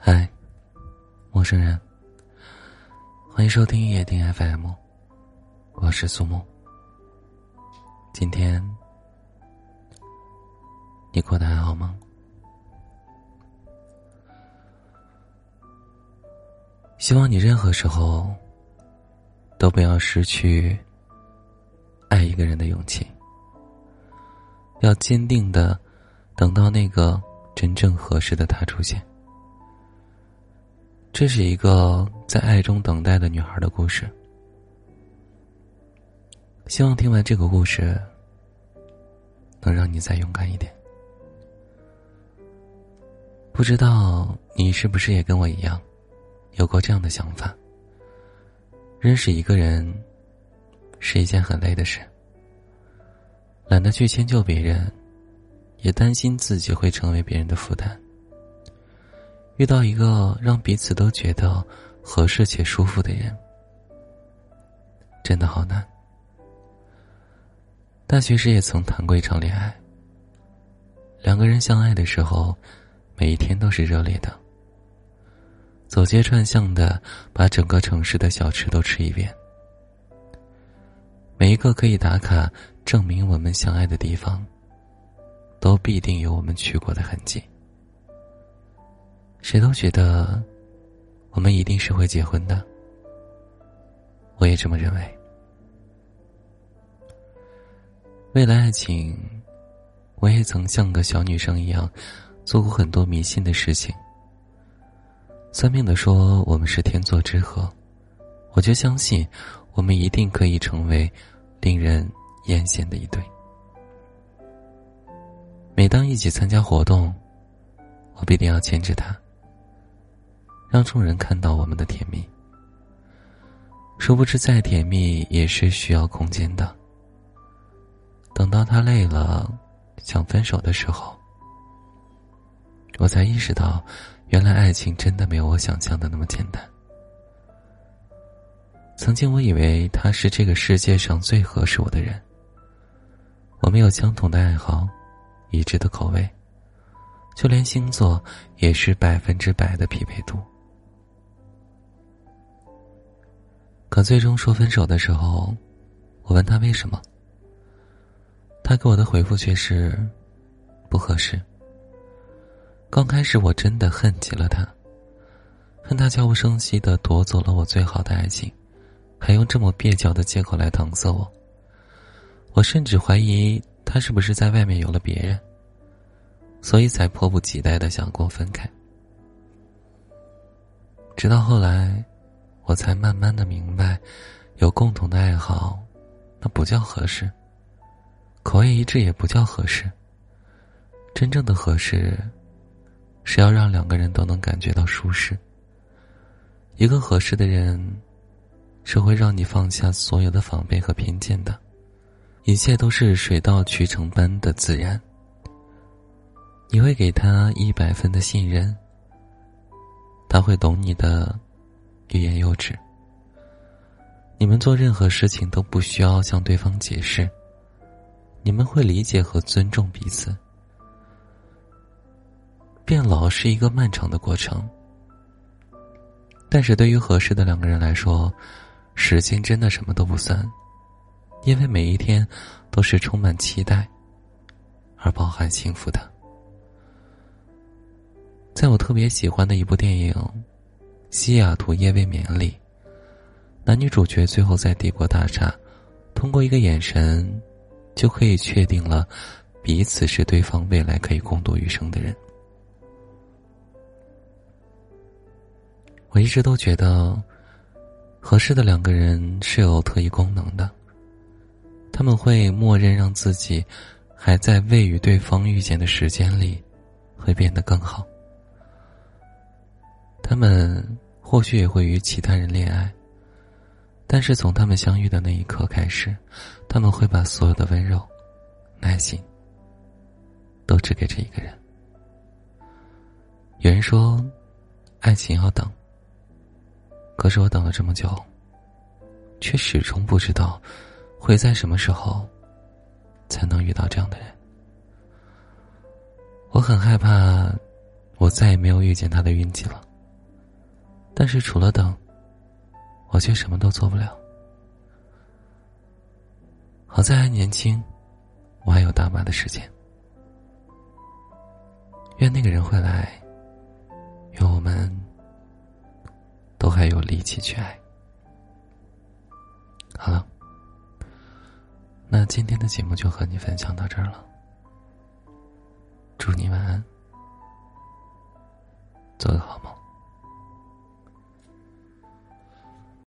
嗨，陌生人，欢迎收听夜听 FM，我是苏木。今天你过得还好吗？希望你任何时候都不要失去爱一个人的勇气，要坚定的等到那个真正合适的他出现。这是一个在爱中等待的女孩的故事。希望听完这个故事，能让你再勇敢一点。不知道你是不是也跟我一样，有过这样的想法？认识一个人是一件很累的事，懒得去迁就别人，也担心自己会成为别人的负担。遇到一个让彼此都觉得合适且舒服的人，真的好难。大学时也曾谈过一场恋爱。两个人相爱的时候，每一天都是热烈的，走街串巷的把整个城市的小吃都吃一遍，每一个可以打卡证明我们相爱的地方，都必定有我们去过的痕迹。谁都觉得，我们一定是会结婚的。我也这么认为。为了爱情，我也曾像个小女生一样，做过很多迷信的事情。算命的说我们是天作之合，我就相信，我们一定可以成为令人艳羡的一对。每当一起参加活动，我必定要牵着她。让众人看到我们的甜蜜。殊不知，再甜蜜也是需要空间的。等到他累了，想分手的时候，我才意识到，原来爱情真的没有我想象的那么简单。曾经我以为他是这个世界上最合适我的人。我们有相同的爱好，一致的口味，就连星座也是百分之百的匹配度。可最终说分手的时候，我问他为什么，他给我的回复却是不合适。刚开始我真的恨极了他，恨他悄无声息的夺走了我最好的爱情，还用这么蹩脚的借口来搪塞我。我甚至怀疑他是不是在外面有了别人，所以才迫不及待的想跟我分开。直到后来。我才慢慢的明白，有共同的爱好，那不叫合适；口味一致也不叫合适。真正的合适，是要让两个人都能感觉到舒适。一个合适的人，是会让你放下所有的防备和偏见的，一切都是水到渠成般的自然。你会给他一百分的信任，他会懂你的。欲言又止。你们做任何事情都不需要向对方解释，你们会理解和尊重彼此。变老是一个漫长的过程，但是对于合适的两个人来说，时间真的什么都不算，因为每一天都是充满期待而饱含幸福的。在我特别喜欢的一部电影。西雅图夜未眠里，男女主角最后在帝国大厦，通过一个眼神，就可以确定了彼此是对方未来可以共度余生的人。我一直都觉得，合适的两个人是有特异功能的，他们会默认让自己还在未与对方遇见的时间里，会变得更好。他们或许也会与其他人恋爱，但是从他们相遇的那一刻开始，他们会把所有的温柔、耐心都只给这一个人。有人说，爱情要等，可是我等了这么久，却始终不知道会在什么时候才能遇到这样的人。我很害怕，我再也没有遇见他的运气了。但是除了等，我却什么都做不了。好在还年轻，我还有大把的时间。愿那个人会来，愿我们都还有力气去爱。好了，那今天的节目就和你分享到这儿了。祝你晚安，做个好梦。